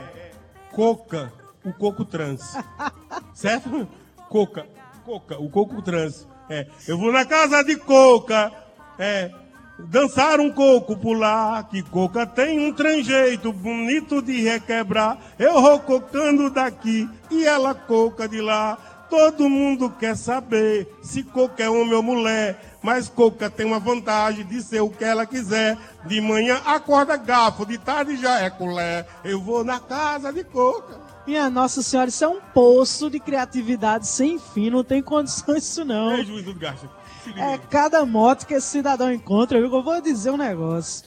Coca, o coco trans. <laughs> certo? Coca, coca, o coco trans. É. Eu vou na casa de Coca. É. Dançar um coco pular, que coca tem um tranjeito bonito de requebrar. Eu vou cocando daqui e ela coca de lá. Todo mundo quer saber se Coca é homem ou mulher, mas Coca tem uma vantagem de ser o que ela quiser. De manhã acorda gafo, de tarde já é colher. Eu vou na casa de Coca. Minha Nossa Senhora, isso é um poço de criatividade sem fim, não tem condições isso não. É, juiz do gasto. É cada moto que esse cidadão encontra, viu? Eu vou dizer um negócio.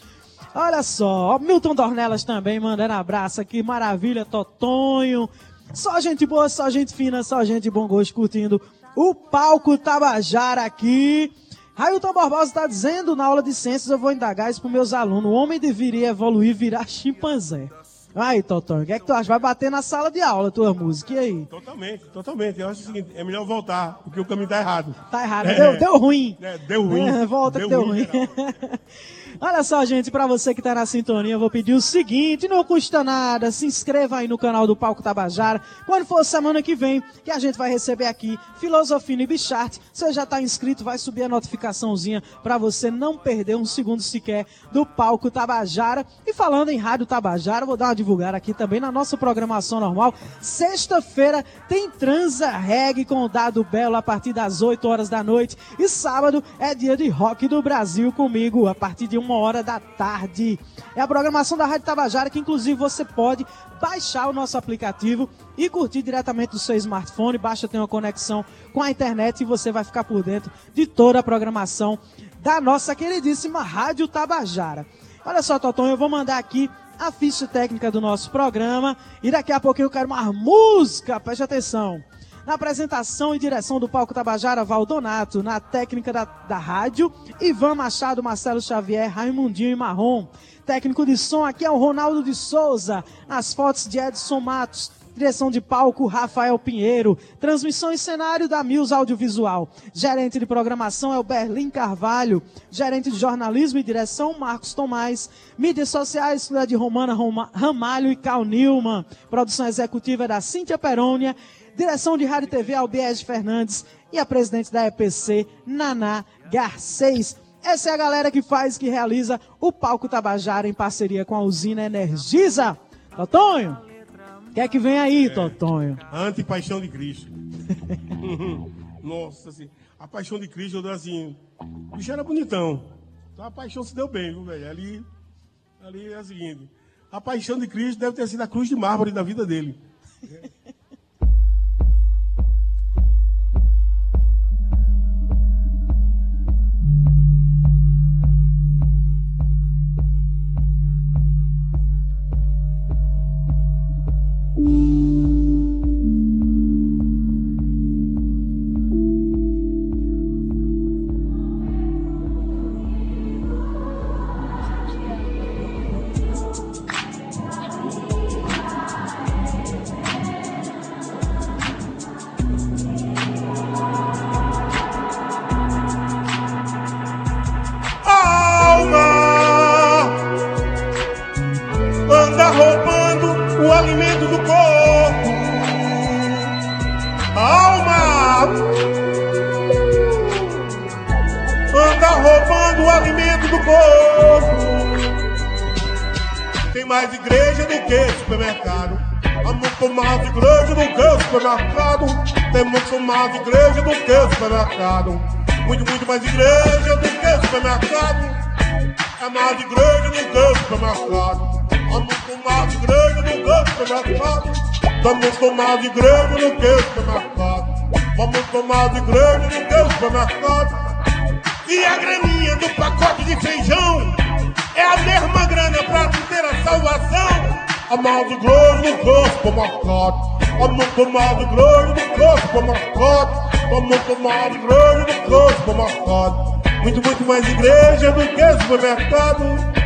Olha só, Milton Dornelas também mandando abraço aqui, maravilha, Totonho. Só gente boa, só gente fina, só gente bom gosto curtindo o palco Tabajara aqui. Railton Barbosa está dizendo, na aula de ciências eu vou indagar isso para meus alunos. O homem deveria evoluir e virar chimpanzé. Aí, Totão, o que é que tu acha? Vai bater na sala de aula tua música, e aí? Totalmente, totalmente. Eu acho o seguinte, é melhor voltar, porque o caminho tá errado. Tá errado, é, deu, deu ruim. É, deu ruim. É, <laughs> volta deu que deu ruim. ruim. <laughs> Olha só, gente, para você que está na sintonia, eu vou pedir o seguinte, não custa nada, se inscreva aí no canal do Palco Tabajara. Quando for semana que vem, que a gente vai receber aqui Filosofia e Bichart. Você já está inscrito, vai subir a notificaçãozinha para você não perder um segundo sequer do Palco Tabajara. E falando em Rádio Tabajara, vou dar uma divulgar aqui também na nossa programação normal. Sexta-feira tem Transa Reggae com o Dado Belo a partir das 8 horas da noite. E sábado é dia de rock do Brasil comigo, a partir de uma hora da tarde. É a programação da Rádio Tabajara que inclusive você pode baixar o nosso aplicativo e curtir diretamente do seu smartphone. Basta ter uma conexão com a internet e você vai ficar por dentro de toda a programação da nossa queridíssima Rádio Tabajara. Olha só, Toton, eu vou mandar aqui a ficha técnica do nosso programa e daqui a pouquinho eu quero uma música, preste atenção. Na apresentação e direção do Palco Tabajara, Valdonato. Na técnica da, da rádio, Ivan Machado, Marcelo Xavier, Raimundinho e Marrom. Técnico de som aqui é o Ronaldo de Souza. Nas fotos de Edson Matos. Direção de palco, Rafael Pinheiro. Transmissão e cenário da Mills Audiovisual. Gerente de programação é o Berlim Carvalho. Gerente de jornalismo e direção, Marcos Tomás. Mídias sociais, é de Romana Roma, Ramalho e Cal Nilman. Produção executiva é da Cíntia Perônia Direção de Rádio e TV, Albiés Fernandes. E a presidente da EPC, Naná Garcês. Essa é a galera que faz, que realiza o Palco Tabajara em parceria com a usina Energisa. Totonho, o que é que vem aí, é, Totonho? Antipaixão de Cristo. <laughs> Nossa, assim, a paixão de Cristo, eu assim, o bicho era bonitão. Então a paixão se deu bem, viu, velho? Ali, ali é o seguinte, a paixão de Cristo deve ter sido a cruz de mármore da vida dele. Mais igreja do que supermercado. Há muito mais igreja do que supermercado. Tem muito mais igreja do que supermercado. Muito, muito mais igreja do que supermercado. É mais igreja do que supermercado. Vamos tomar de grego no canto é mercado. Vamos tomar de grego no canto é mercado. Vamos tomar de grego no canto é mercado. E a graninha do pacote de feijão é a mesma grana pra ter a salvação. A de grego no canto mercado. Vamos tomar de grego no canto mercado. Vamos tomar de grego no canto mercado. Muito, muito mais igreja do que supermercado.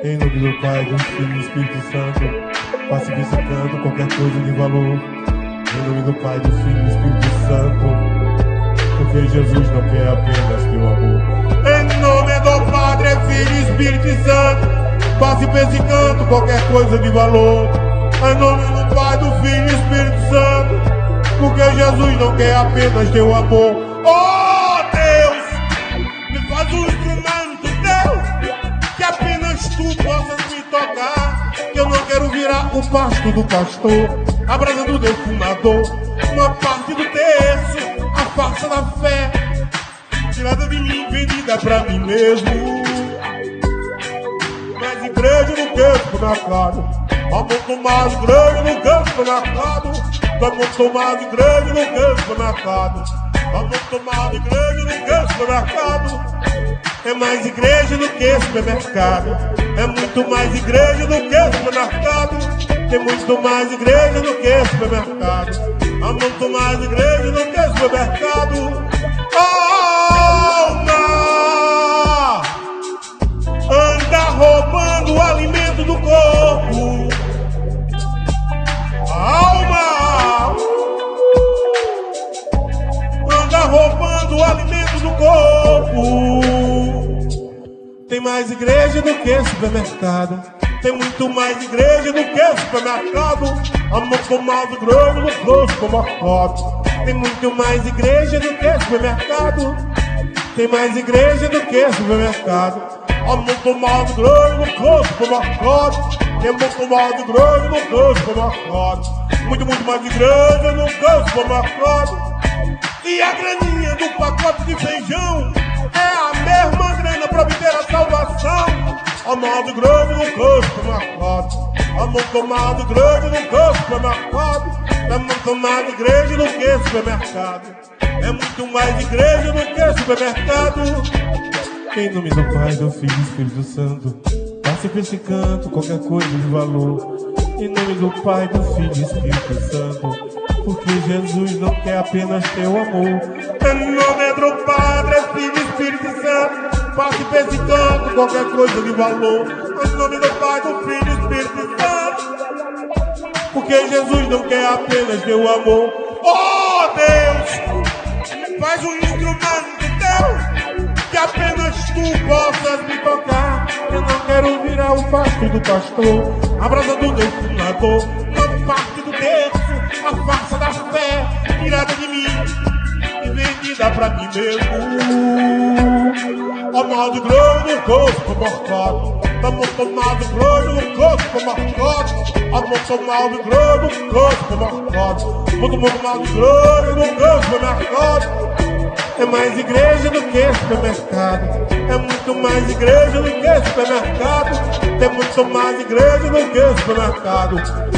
Em nome do Pai, do Filho e do Espírito Santo, passe visitando qualquer coisa de valor. Em nome do Pai, do Filho e do Espírito Santo, porque Jesus não quer apenas teu amor. Em nome do Padre, Filho e Espírito Santo, passe pescando qualquer coisa de valor. Em nome do Pai, do Filho e Espírito Santo, porque Jesus não quer apenas teu amor. Oh tu possas me tocar. Que eu não quero virar o pasto do pastor, a brasa do defumador, uma parte do terço, a farsa da fé, tirada de mim, vendida pra mim mesmo. Mais igreja no campo na cara. Muito mais igreja no campo. Há muito mais igreja no campo. Há muito mais igreja no campo cara. É mais igreja do que supermercado. É muito mais igreja do que supermercado. Tem muito mais igreja do que supermercado. Há muito mais igreja do que supermercado. Alma! anda roubando o alimento do corpo. Alma anda roubando o alimento do corpo. Tem mais igreja do que supermercado. Tem muito mais igreja do que supermercado. Amor com mais grosso no rosto como a foto. Tem muito mais igreja do que supermercado. Tem mais igreja do que supermercado. Amor com mais grosso no rosto como a foto. Tem amor com mais grosso no rosto como a foto. Muito, muito mais igreja no rosto como a foto. E a graninha do pacote de feijão é a mesma grana para obter a salvação. A mais igreja do que supermercado. Há muito mais igreja do que supermercado. É muito mais igreja do que supermercado. É muito mais igreja do que supermercado. Em nome do Pai, do Filho e do Espírito Santo, passe pra esse canto qualquer coisa de valor. Em nome do Pai, do Filho e do Espírito Santo, porque Jesus não quer apenas teu amor. Em nome do Padre, Filho e Espírito Santo, passe canto qualquer coisa de valor. Em nome do Pai, do Filho e Espírito Santo, porque Jesus não quer apenas teu amor. Oh Deus, faz um instrumento teu que apenas tu possas me tocar. Eu não quero virar o pasto do pastor, a brasa do defumador, uma parte do terço, a farsa da fé, tirada de mim e vendida pra mim mesmo. A mal de grande corpo marcado, a muito mal de grande corpo marcado, a muito mal de grande corpo muito mal de grande corpo marcado. É mais igreja do que supermercado. É muito mais igreja do que supermercado. Tem muito mais igreja do que supermercado.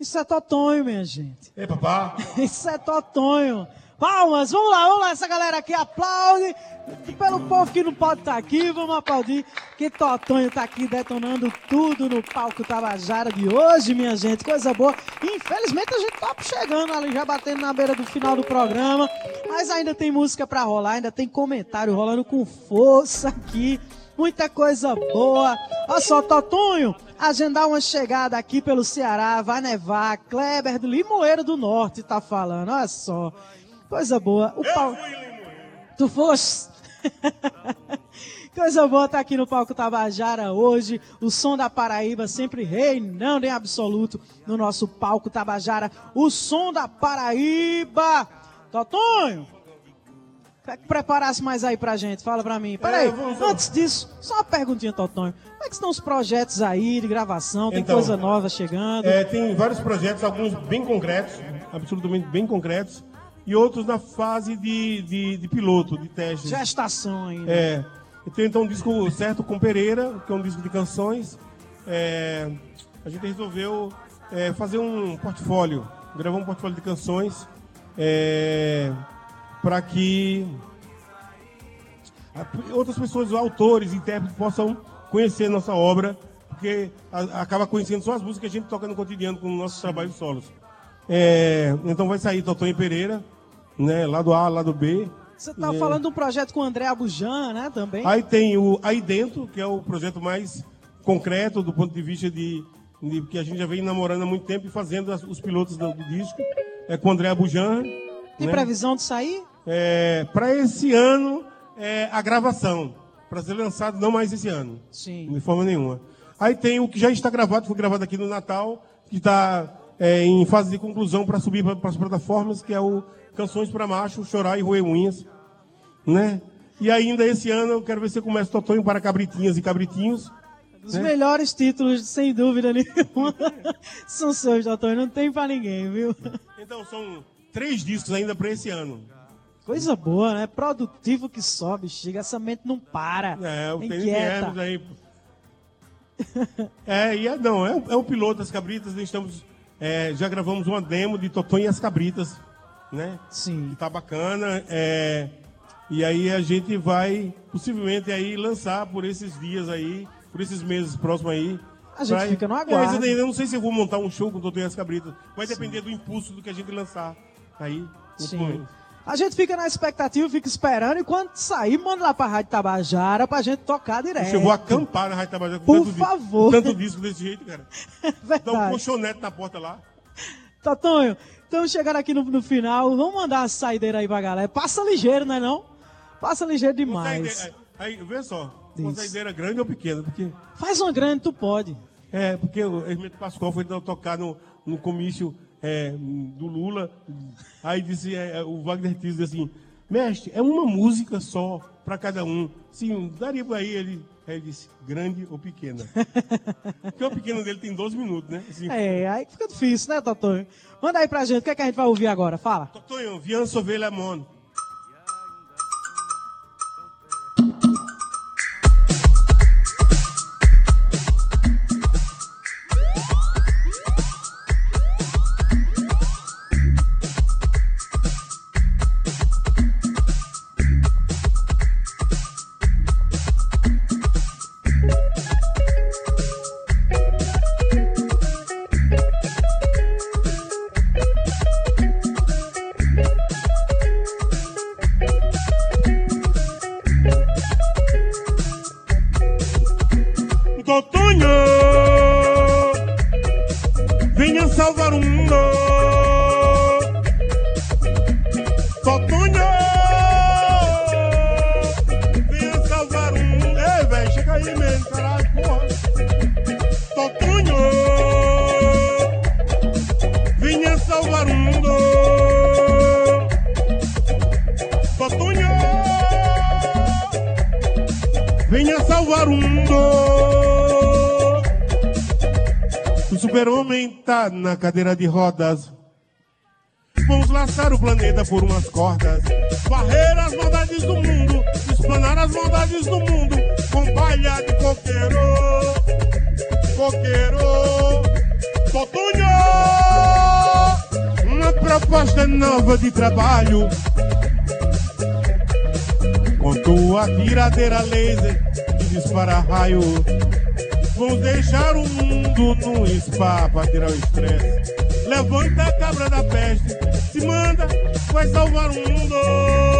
Isso é Totonho, minha gente. Ei, papá. <laughs> Isso é Totonho. Palmas, vamos lá, vamos lá. Essa galera aqui aplaude pelo povo que não pode estar tá aqui, vamos aplaudir que Totonho tá aqui detonando tudo no palco Tabajara de hoje, minha gente. Coisa boa. Infelizmente a gente tá chegando ali, já batendo na beira do final do programa. Mas ainda tem música para rolar, ainda tem comentário rolando com força aqui. Muita coisa boa. Olha só, Totonho, agendar uma chegada aqui pelo Ceará, vai nevar. Kleber do Limoeiro do Norte tá falando, olha só. Coisa boa. O pau... Tu foste? <laughs> Coisa boa estar tá aqui no palco Tabajara hoje. O som da Paraíba sempre reinando em absoluto no nosso palco Tabajara. O som da Paraíba. Totonho, preparasse mais aí pra gente? Fala pra mim. Peraí, é, antes disso, só uma perguntinha, Totonho. Como é que estão os projetos aí de gravação? Tem então, coisa nova chegando? É, tem vários projetos, alguns bem concretos, absolutamente bem concretos e outros na fase de, de, de piloto, de teste. Gestação ainda. É. Eu tenho então um disco certo com Pereira, que é um disco de canções. É, a gente resolveu é, fazer um portfólio, gravar um portfólio de canções é, para que outras pessoas, autores, intérpretes, possam conhecer nossa obra, porque acaba conhecendo só as músicas que a gente toca no cotidiano com nossos trabalhos solos. É, então vai sair Totonho Pereira, né? Lado A, lado B. Você tá é... falando de um projeto com o André Abujan, né? Também. Aí tem o Aí Dentro, que é o projeto mais concreto do ponto de vista de, de que a gente já vem namorando há muito tempo e fazendo as, os pilotos do, do, disco. É com o André Abujan. Tem né? previsão de sair? É, para esse ano, é a gravação. Para ser lançado não mais esse ano. Sim. De forma nenhuma. Aí tem o que já está gravado, foi gravado aqui no Natal, que está é, em fase de conclusão para subir para as plataformas, que é o Canções para Macho, Chorar e Roer Unhas. Né? E ainda esse ano eu quero ver se eu começo Totonho para Cabritinhas e Cabritinhos. Os né? melhores títulos, sem dúvida nenhuma, <laughs> são seus, Totonho. Não tem para ninguém, viu? Então são três discos ainda para esse ano. Coisa boa, né? Produtivo que sobe, chega. Essa mente não para. É, o Inquieta. aí. <laughs> é, e é, não, é, é o piloto das cabritas. Nós estamos, é, já gravamos uma demo de Totonho e as cabritas né? Sim. Que tá bacana. É, e aí a gente vai possivelmente aí lançar por esses dias aí, por esses meses próximos aí. A gente pra... fica no aguardo. É, ainda não sei se eu vou montar um show com o Doutor e as Cabritas. Vai Sim. depender do impulso do que a gente lançar aí. Sim. A gente fica na expectativa, fica esperando, e quando sair, manda lá pra Rádio Tabajara pra gente tocar direto. Eu vou acampar na Rádio Tabajara com Por tanto favor. Disco, tanto disco desse jeito, cara. Verdade. <laughs> Dá um colchonete na porta lá. Totonho, Estamos chegando aqui no, no, final. Vamos mandar uma saideira aí pra galera. Passa ligeiro, não é não? Passa ligeiro demais. Aí, vê só. Uma saideira grande ou pequena? Porque... Faz uma grande, tu pode. É, porque o Hermeto Pascoal foi tocar no, no comício é, do Lula. Aí disse, é, o Wagner disse assim, mestre, é uma música só para cada um. Sim, daria para aí ele Aí ele disse, grande ou pequena? <laughs> Porque o pequeno dele tem 12 minutos, né? Assim, é, aí fica difícil, né, Totonho? Manda aí pra gente, o que, é que a gente vai ouvir agora? Fala. Totonho, Vian Sovelha Mono. De rodas. Vamos laçar o planeta por umas cordas, varrer as maldades do mundo, explanar as maldades do mundo com palha de coqueiro, coqueiro, Totunho! Uma proposta nova de trabalho Com tua tiradeira laser que dispara raio. Vamos deixar o mundo no spa pra tirar o estresse. Levanta a cabra da peste, se manda, vai salvar o mundo.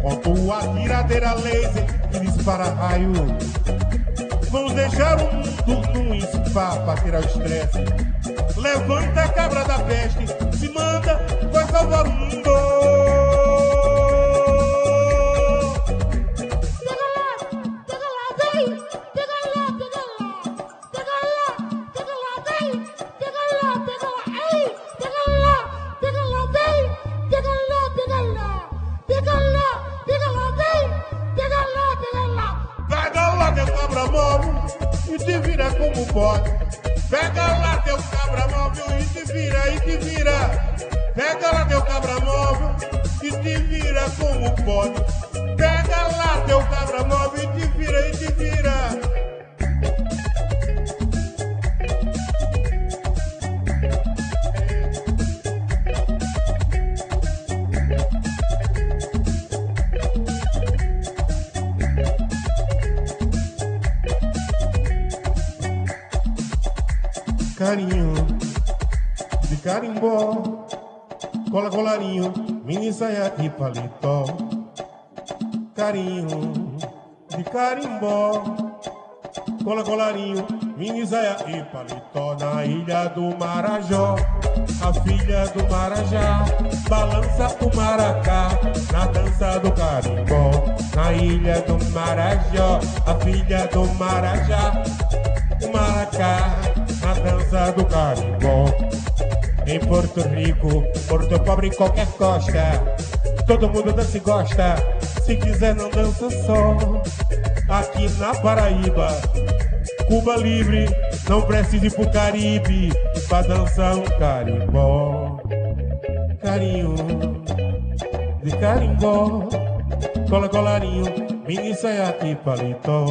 Com tua tiradeira laser que dispara raio. Vamos deixar o mundo num spa para tirar o estresse. Levanta a cabra da peste, se manda, vai salvar o mundo. Rico, Porto Pobre, em qualquer costa, todo mundo dança e gosta. Se quiser, não dança só. Aqui na Paraíba, Cuba livre, não precisa ir pro Caribe pra dançar um carimbó. Carinho de carimbó, cola colarinho, mini saia e paletó.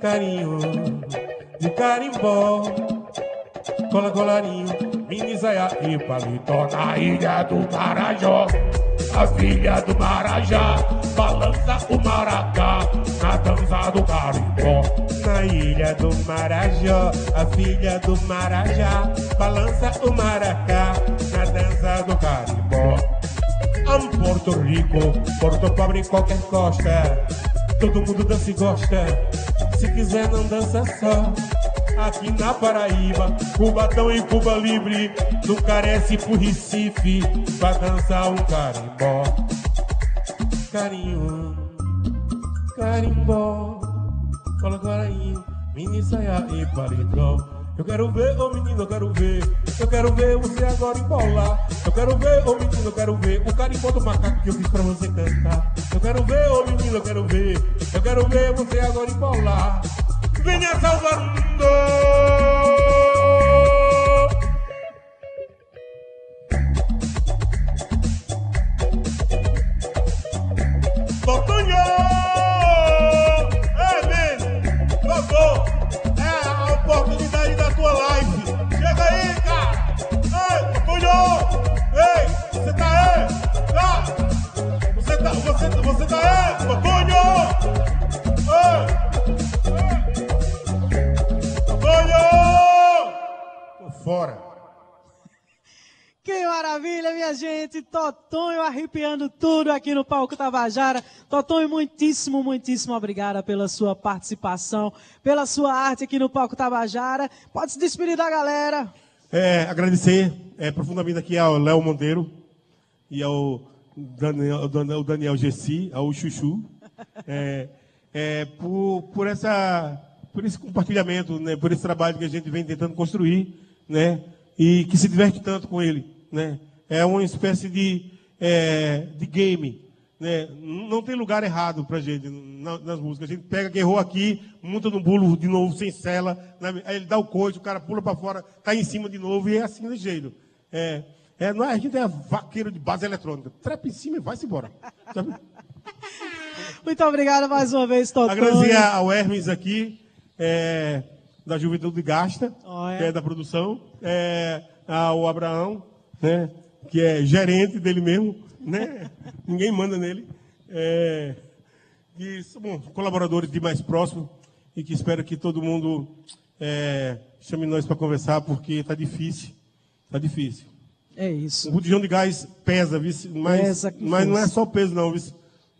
Carinho de carimbó, cola colarinho, mini saia e paletó na ilha do Marajó. A filha do Marajá balança o maracá na dança do carimbó. Na ilha do Marajó, a filha do Marajá balança o maracá na dança do carimbó. Amo Porto Rico, Porto Pobre em qualquer costa. Todo mundo dança e gosta. Se quiser, não dança só aqui na Paraíba, Cubatão e Cuba Livre, não carece pro Recife, pra dançar um carimbó. Carinho, carimbó, cola guarainho, mini saia e paletó. Eu quero ver, ô oh menino, eu quero ver. Eu quero ver você agora embolar. Eu quero ver, ô oh menino, eu quero ver. O carimbó do macaco que eu fiz pra você cantar. Eu quero ver, ô oh menino, eu quero ver. Eu quero ver você agora embolar venha salvar o mundo. Totonho! É mesmo! Doutor, é a oportunidade da tua live. Chega aí, cara! Ei, Totonho! Ei, você tá aí? Tá? Você tá, você, você tá aí, Totonho? Fora. Que maravilha, minha gente! Totonho arrepiando tudo aqui no palco Tabajara. Totonho, muitíssimo, muitíssimo obrigada pela sua participação, pela sua arte aqui no palco Tabajara. Pode se despedir da galera. É, agradecer é, profundamente aqui ao Léo Monteiro e ao Daniel, ao Daniel, Gessi, ao Chuchu, é, é, por, por, essa, por esse compartilhamento, né, por esse trabalho que a gente vem tentando construir, né, e que se diverte tanto com ele. Né? É uma espécie de, é, de game. Né? Não tem lugar errado para gente na, nas músicas. A gente pega que errou aqui, monta no bulo de novo, sem cela, né? aí ele dá o coice, o cara pula para fora, cai em cima de novo e é assim jeito. É, é, não é, a gente é vaqueiro de base eletrônica. Trepa em cima e vai-se embora. <laughs> Muito obrigado mais uma vez, Totonho. Agradecer ao Hermes aqui, é, da Juventude Gasta, Oh, é. que é da produção, é, ao Abraão, né, que é gerente dele mesmo, né? <laughs> Ninguém manda nele. É, são bom, colaboradores de mais próximo e que espero que todo mundo é, chame nós para conversar, porque está difícil. Está difícil. É O isso. botijão de gás pesa, mas, Pesa mas não é só o peso, não.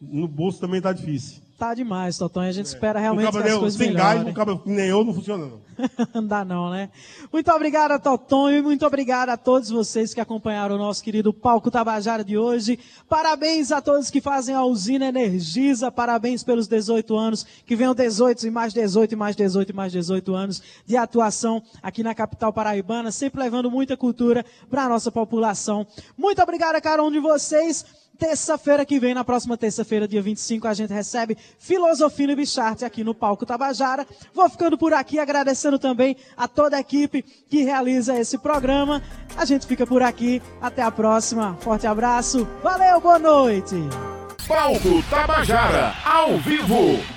No bolso também está difícil. Tá demais, Totonho. A gente espera O realmente que as coisas sem gás, melhorem. cabo que nem eu, não funciona, não. <laughs> Não dá não, né? Muito obrigado, Totonho, e muito obrigado a todos vocês que acompanharam o nosso querido Palco Tabajara de hoje. Parabéns a todos que fazem a usina Energisa, parabéns pelos 18 anos, que venham 18 e mais 18 e mais 18 e mais 18 anos de atuação aqui na capital paraibana, sempre levando muita cultura para a nossa população. Muito obrigado a cada um de vocês. Terça-feira que vem, na próxima terça-feira, dia 25, a gente recebe Filosofia e Bicharte aqui no Palco Tabajara. Vou ficando por aqui, agradecendo também a toda a equipe que realiza esse programa. A gente fica por aqui. Até a próxima. Forte abraço. Valeu, boa noite. Palco Tabajara, ao vivo.